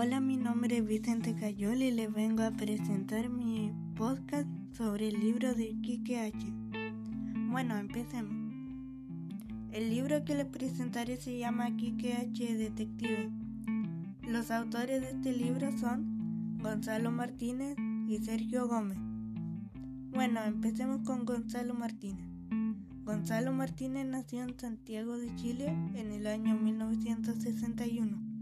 Hola, mi nombre es Vicente Cayol y les vengo a presentar mi podcast sobre el libro de Kike H. Bueno, empecemos. El libro que les presentaré se llama Kike H Detective. Los autores de este libro son Gonzalo Martínez y Sergio Gómez. Bueno, empecemos con Gonzalo Martínez. Gonzalo Martínez nació en Santiago de Chile en el año 1961.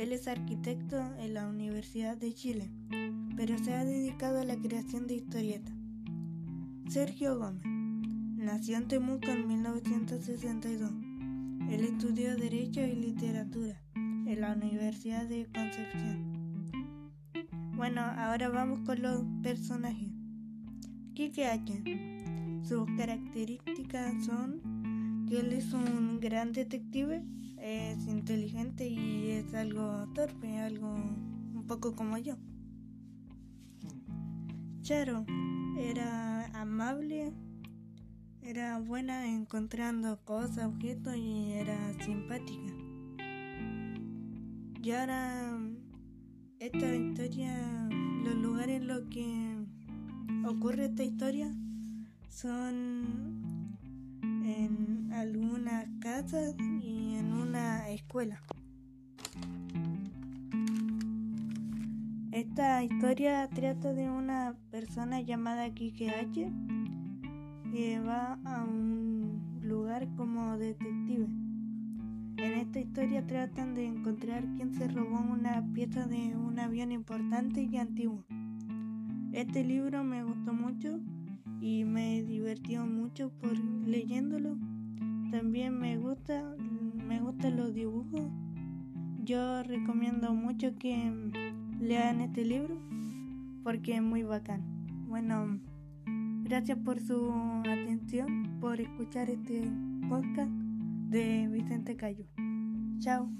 Él es arquitecto en la Universidad de Chile, pero se ha dedicado a la creación de historietas. Sergio Gómez nació en Temuco en 1962. Él estudió Derecho y Literatura en la Universidad de Concepción. Bueno, ahora vamos con los personajes. Kike H. Sus características son que él es un gran detective es inteligente y es algo torpe, algo un poco como yo. Charo era amable, era buena encontrando cosas, objetos y era simpática. Y ahora esta historia, los lugares en los que ocurre esta historia son en algunas casas una escuela. Esta historia trata de una persona llamada Kike H que va a un lugar como detective. En esta historia tratan de encontrar quién se robó una pieza de un avión importante y antiguo. Este libro me gustó mucho y me divertió mucho por leyéndolo. También me gusta, me gustan los dibujos. Yo recomiendo mucho que lean este libro porque es muy bacán. Bueno, gracias por su atención, por escuchar este podcast de Vicente Cayo. Chao.